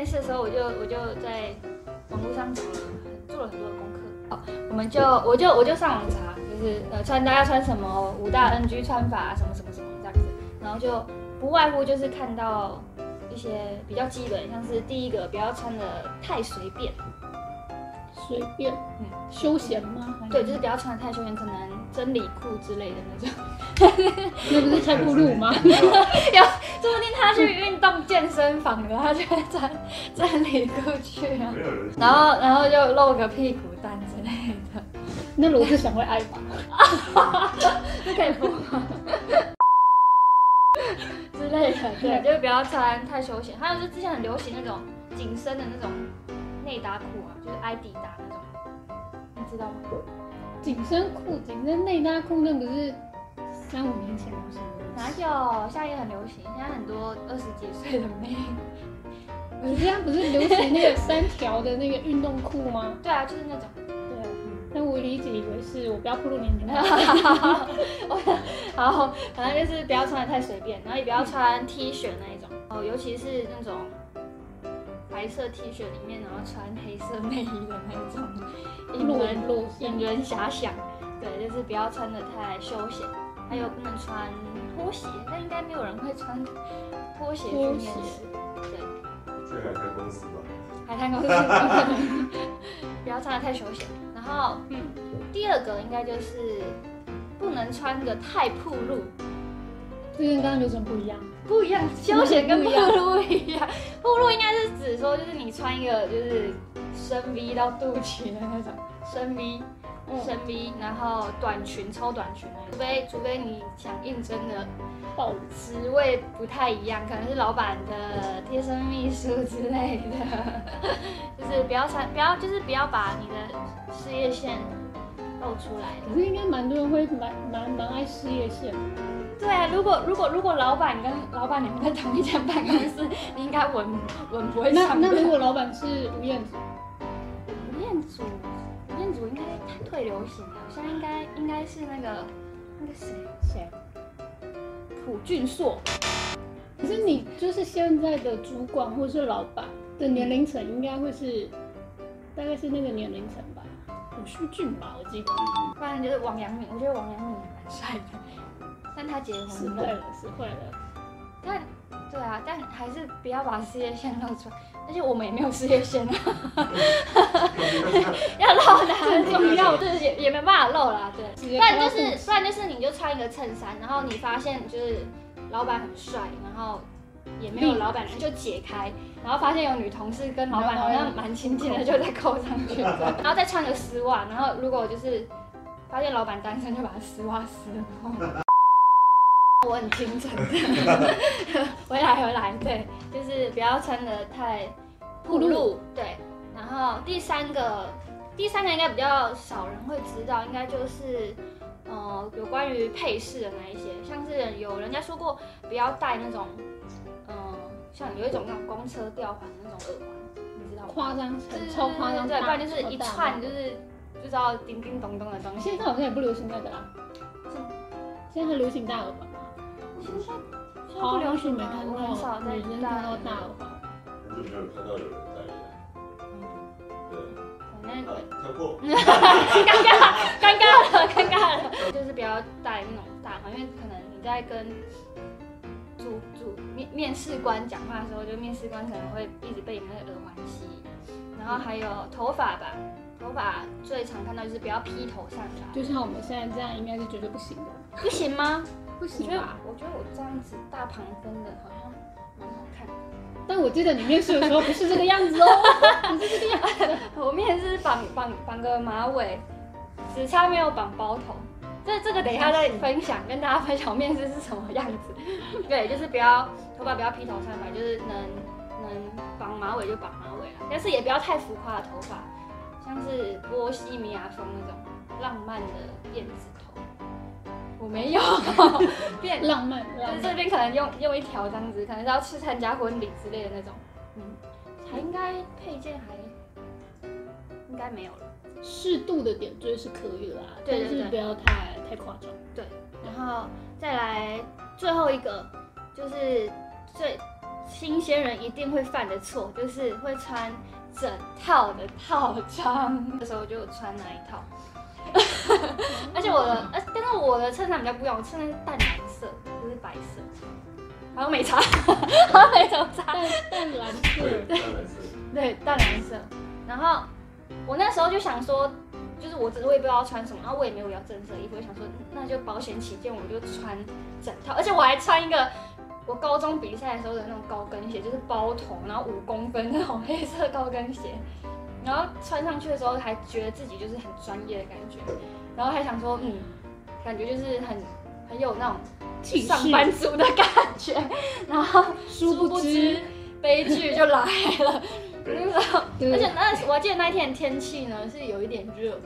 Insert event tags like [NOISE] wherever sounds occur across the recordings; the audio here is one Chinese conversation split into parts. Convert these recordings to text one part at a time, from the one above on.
面试的时候，我就我就在网络上找了做了很多的功课。哦，我们就我就我就上网查，就是呃穿搭要穿什么五大 NG 穿法什么什么什么这样子，然后就不外乎就是看到一些比较基本，像是第一个不要穿的太随便，随便，嗯，休闲吗？对，就是不要穿的太休闲，可能真理裤之类的那种。[LAUGHS] 那不是太暴露吗？[LAUGHS] 有，[LAUGHS] 说不定他去运动健身房的，他就会穿真理裤去啊。然后，然后就露个屁股蛋之类的。那罗志祥会爱吗？这可以播吗？之类的，对，就是不要穿太休闲。还有就是之前很流行那种紧身的那种内搭裤啊，就是艾迪达那种，你知道吗？紧身裤、紧身内搭裤，那不是三五年前流行的？哪有？现在也很流行。现在很多二十几岁的妹，你现在不是流行那个三条的那个运动裤吗？[LAUGHS] 对啊，就是那种。对，但我理解以为是我不要暴露年龄。[LAUGHS] [LAUGHS] 好，反正就是不要穿的太随便，然后也不要穿 T 恤那一种哦，尤其是那种白色 T 恤里面，然后穿黑色内衣的那种。[LAUGHS] 引人引人遐想，对，就是不要穿的太休闲，还有不能穿拖鞋，但应该没有人会穿拖鞋去面试，对。去海滩公司吧。海滩公司，[LAUGHS] 不要穿的太休闲。然后，嗯，第二个应该就是不能穿的太暴露，这跟刚刚有什么不一样？不一样，[LAUGHS] 休闲跟暴露不一样。暴露 [LAUGHS] 应该是指说，就是你穿一个就是。深 V 到肚脐的那种 [LAUGHS] 深 V，深 V，然后短裙超短裙的，除非除非你想应征的职位不太一样，可能是老板的贴身秘书之类的，就是不要穿，不要就是不要把你的事业线露出来。可是应该蛮多人会蛮蛮蛮爱事业线。对啊，如果如果如果老板跟老板你们在同一间办公室，[LAUGHS] 你应该稳稳不会上。那那如果老板是吴彦祖？吴彦祖，吴彦祖应该退流行了，现在应该应该是那个那个谁谁，朴俊硕。可是你就是现在的主管或是老板的年龄层，应该会是大概是那个年龄层吧？朴叙俊吧，我记得。不然就是王阳明，我觉得王阳明蛮帅的，但他结婚是会了，是会了。但对啊，但还是不要把事业线露出来。而且我们也没有事业线啊，[LAUGHS] 要露的很重要，就是也也没办法露啦，对。[LAUGHS] 不然就是，不然就是你就穿一个衬衫，然后你发现就是老板很帅，然后也没有老板就解开，然后发现有女同事跟老板好像蛮亲近的，就在扣上去，[LAUGHS] 然后再穿个丝袜，然后如果就是发现老板单身，就把丝袜撕了。[LAUGHS] 我很清纯的，[LAUGHS] 回来回来，对，就是不要穿的太暴露，对。然后第三个，第三个应该比较少人会知道，应该就是，呃，有关于配饰的那一些，像是有人家说过，不要戴那种，嗯，像有一种那种公车吊环那种耳环，你知道吗？夸张，超夸张，对，不然就是一串就是不知道叮叮咚咚的东西。现在好像也不流行那个啦，现在流行大耳环。现在不流行没看到，很少在看到大耳环。很久没有看到有人戴了。嗯，对。反正跳过。[LAUGHS] 尴尬，尴尬了，尴尬了。就是不要戴那种大环，因为可能你在跟主主面面试官讲话的时候，就面试官可能会一直被你们的耳环吸引。然后还有头发吧，头发最常看到就是不要披头散发。就像我们现在这样，应该是绝对不行的。不行吗？[LAUGHS] 不行吧？我觉得我这样子大旁分的好像蛮好看的。但我记得你面试的时候不是这个样子哦，[LAUGHS] 不是这个样子。我面试绑绑绑个马尾，只差没有绑包头。这这个等一下再分享，跟大家分享面试是什么样子。对，就是不要头发不要披头散发，就是能能绑马尾就绑马尾了，但是也不要太浮夸的头发，像是波西米亚风那种浪漫的辫子头。我没有。[LAUGHS] 变浪漫，就是这边可能用用一条这样子，可能是要去参加婚礼之类的那种，嗯，还应该配件还应该没有了，适度的点缀是可以啦，但是不要太太夸张。对，然后再来最后一个就是最新鲜人一定会犯的错，就是会穿整套的套装。那时候我就穿那一套，[LAUGHS] 而且我的，呃，但是我的衬衫比较不一样，我衬衫是淡蓝色，不是白色，好像没差，[LAUGHS] 好像没怎么差，淡淡蓝色，淡蓝色，对，淡蓝色。然后我那时候就想说。就是我只，我也不知道穿什么，然后我也没有要正色衣服，我想说那就保险起见，我就穿整套，而且我还穿一个我高中比赛的时候的那种高跟鞋，就是包头，然后五公分那种黑色高跟鞋，然后穿上去的时候还觉得自己就是很专业的感觉，然后还想说嗯，感觉就是很很有那种上班族的感觉，[LAUGHS] 然后殊不知悲剧就来了。而且那我记得那一天天气呢是有一点热，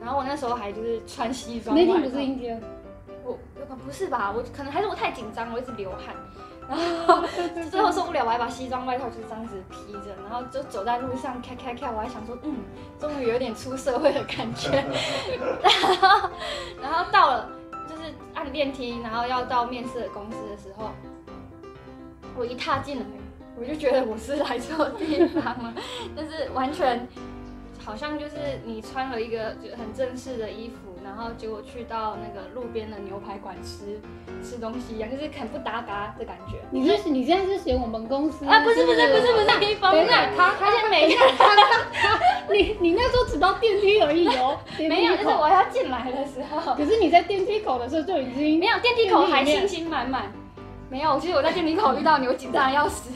然后我那时候还就是穿西装。那天不是阴天？我不是吧？我可能还是我太紧张，我一直流汗，然后最后受不了，我还把西装外套就这样子披着，然后就走在路上开开开，我还想说，嗯，终于有点出社会的感觉。[LAUGHS] 然后然后到了就是按电梯，然后要到面试的公司的时候，我一踏进来。我就觉得我是来错地方了，[LAUGHS] 就是完全好像就是你穿了一个就很正式的衣服，然后结果去到那个路边的牛排馆吃吃东西一样，就是很不搭嘎的感觉。你是你现在是嫌我们公司啊？不是不是不是不是，等一下，他他现没他他 [LAUGHS] 你你那时候只到电梯而已哦，[LAUGHS] 没有，就是我要进来的时候。可是你在电梯口的时候就已经没有，电梯口还信心满满。没有，其实我在电梯口遇到你，我紧张的要死。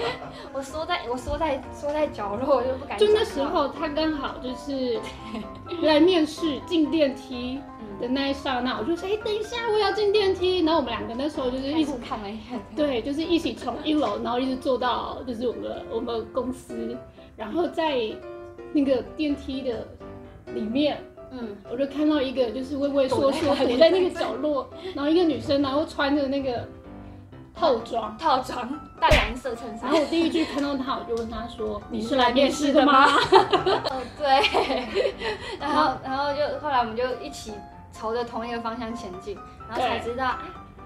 [LAUGHS] 我缩在，我缩在缩在角落，我就不敢。就那时候，他刚好就是 [LAUGHS] 来面试进电梯的那一刹那，我就说：“哎，等一下，我要进电梯。”然后我们两个那时候就是一直看了一眼，对，就是一起从一楼，然后一直坐到就是我们我们公司，然后在那个电梯的里面，嗯，我就看到一个就是畏畏缩缩躲在那个角落，然后一个女生，然后穿着那个。套装，套装，淡蓝色衬衫。然后我第一句看到他，我就问他说：“你是来面试的吗？” [LAUGHS] 哦，对。[LAUGHS] 然后，然后就后来我们就一起朝着同一个方向前进，然后才知道，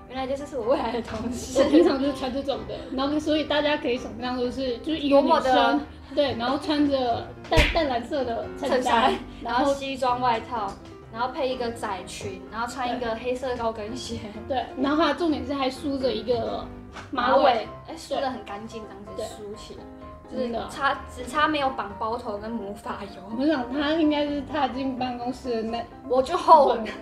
原来就是是我未来的同事。我平常就是穿这种的，然后所以大家可以想象，就是就是一个女生，对，然后穿着淡淡蓝色的衬衫，然后西装外套。然后配一个窄裙，然后穿一个黑色高跟鞋。对，然后它重点是还梳着一个马尾，哎，梳的很干净，这样子梳起来，就是差只差没有绑包头跟魔法油。我想他应该是踏进办公室的那，我就后悔，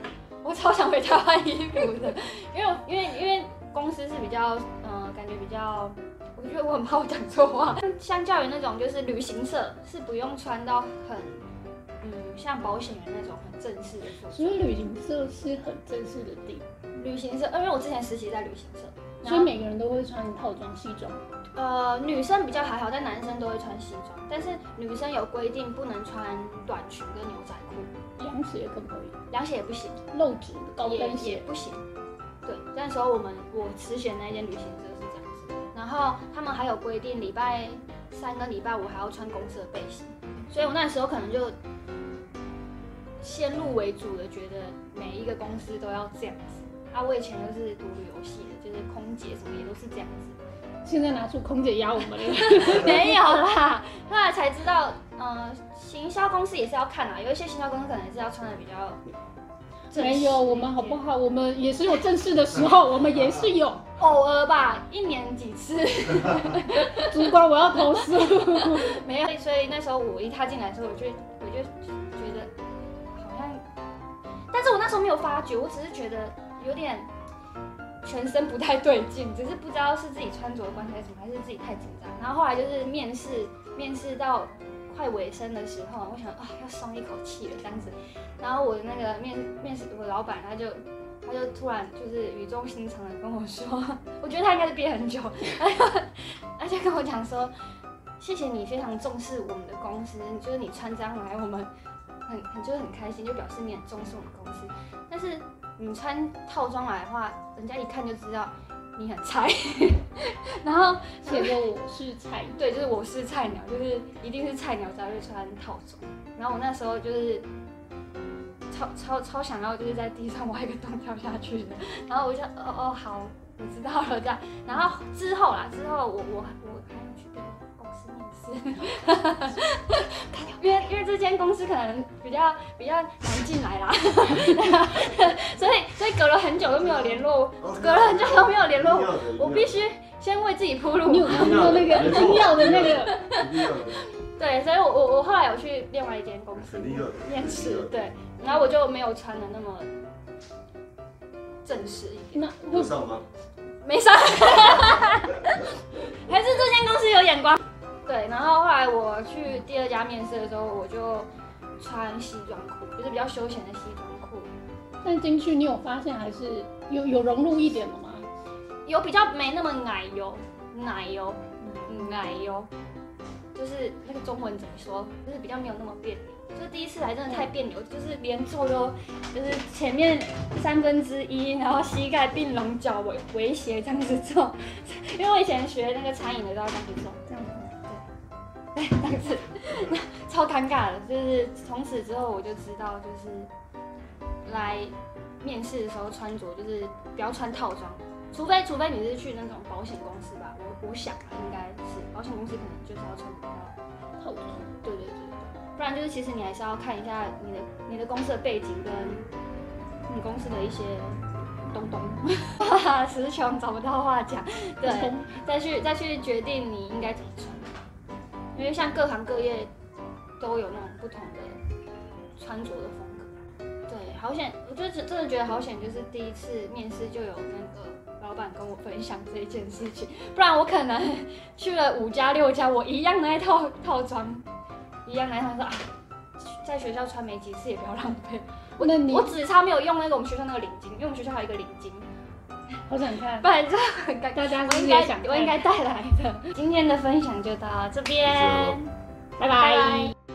我超想回家换衣服的，[LAUGHS] 因为因为因为公司是比较，嗯，感觉比较，我觉得我很怕我讲错话。相较于那种就是旅行社，是不用穿到很。像保险员那种很正式的服所以旅行社是很正式的地。旅行社，因为我之前实习在旅行社，所以每个人都会穿套装西装。呃，女生比较还好，但男生都会穿西装。但是女生有规定不能穿短裙跟牛仔裤，凉鞋可不可以？凉鞋也不行，露趾高跟鞋也不行。对，那时候我们我辞选那间旅行社是这样子。然后他们还有规定，礼拜三跟礼拜五还要穿公司的背心。所以我那时候可能就。先入为主的觉得每一个公司都要这样子啊！我以前都是读旅游系的，就是空姐什么也都是这样子。现在拿出空姐压我们了？[LAUGHS] 没有啦，后来才知道，嗯，行销公司也是要看啊，有一些行销公司可能是要穿的比较。没有我们好不好？我们也是有正式的时候，我们也是有 [LAUGHS] 偶尔吧，一年几次。[LAUGHS] 主管，我要投诉。没有，所以那时候我一踏进来的时候，我就我就。但是我那时候没有发觉，我只是觉得有点全身不太对劲，只是不知道是自己穿着的关系还是什么，还是自己太紧张。然后后来就是面试，面试到快尾声的时候，我想啊要松一口气了这样子。然后我的那个面面试我老板他就他就突然就是语重心长的跟我说，[LAUGHS] 我觉得他应该是憋很久，[LAUGHS] 他就跟我讲说，谢谢你非常重视我们的公司，就是你穿这样来我们。很很就是很开心，就表示你很重视我们公司。但是你穿套装来的话，人家一看就知道你很菜。[LAUGHS] 然后 [LAUGHS] 写着我是菜，[LAUGHS] 对，就是我是菜鸟，就是一定是菜鸟才会穿套装。然后我那时候就是超超超想要就是在地上挖一个洞跳下去的。然后我就哦哦好，你知道了这样。然后之后啦，之后我我我还要去别的公司面试，因为因为这间公司可能比较比较难进来啦，[LAUGHS] 所以所以隔了很久都没有联络，隔了很久都没有联络，我必须先为自己铺路。你有看到那个重要的那个？对，所以我我我后来有去另外一间公司面试，对，然后我就没有穿的那么正式一点。那上吗？没上，[LAUGHS] 还是这间公司有眼光。对，然后后来我去第二家面试的时候，我就穿西装裤，就是比较休闲的西装裤。但进去你有发现还是有有融入一点了吗？有比较没那么奶油，奶油，奶油。就是那个中文怎么说？就是比较没有那么别扭。就第一次来真的太别扭，就是连坐都，就是前面三分之一，然后膝盖并拢，脚围围斜这样子坐。[LAUGHS] 因为我以前学那个餐饮的都要这样子坐，这样子，对，对，这样子，超尴尬的。就是从此之后我就知道，就是来面试的时候穿着就是不要穿套装。除非除非你是去那种保险公司吧，我我想，应该是保险公司可能就是要穿比较透，对对对不然就是其实你还是要看一下你的你的公司的背景跟你公司的一些东东，哈哈，词穷找不到话讲，对，再去再去决定你应该怎么穿，因为像各行各业都有那种不同的穿着的风格，对，好险，我就真的觉得好险，就是第一次面试就有那个。老板跟我分享这一件事情，不然我可能去了五家六家，我一样那一套套装，一样那一套说啊，在学校穿没几次也不要浪费。我 [LAUGHS] 那你我只差没有用那个我们学校那个领巾，因为我们学校还有一个领巾，好想看。不然这大家我应该我应该带来的。今天的分享就到这边，拜拜。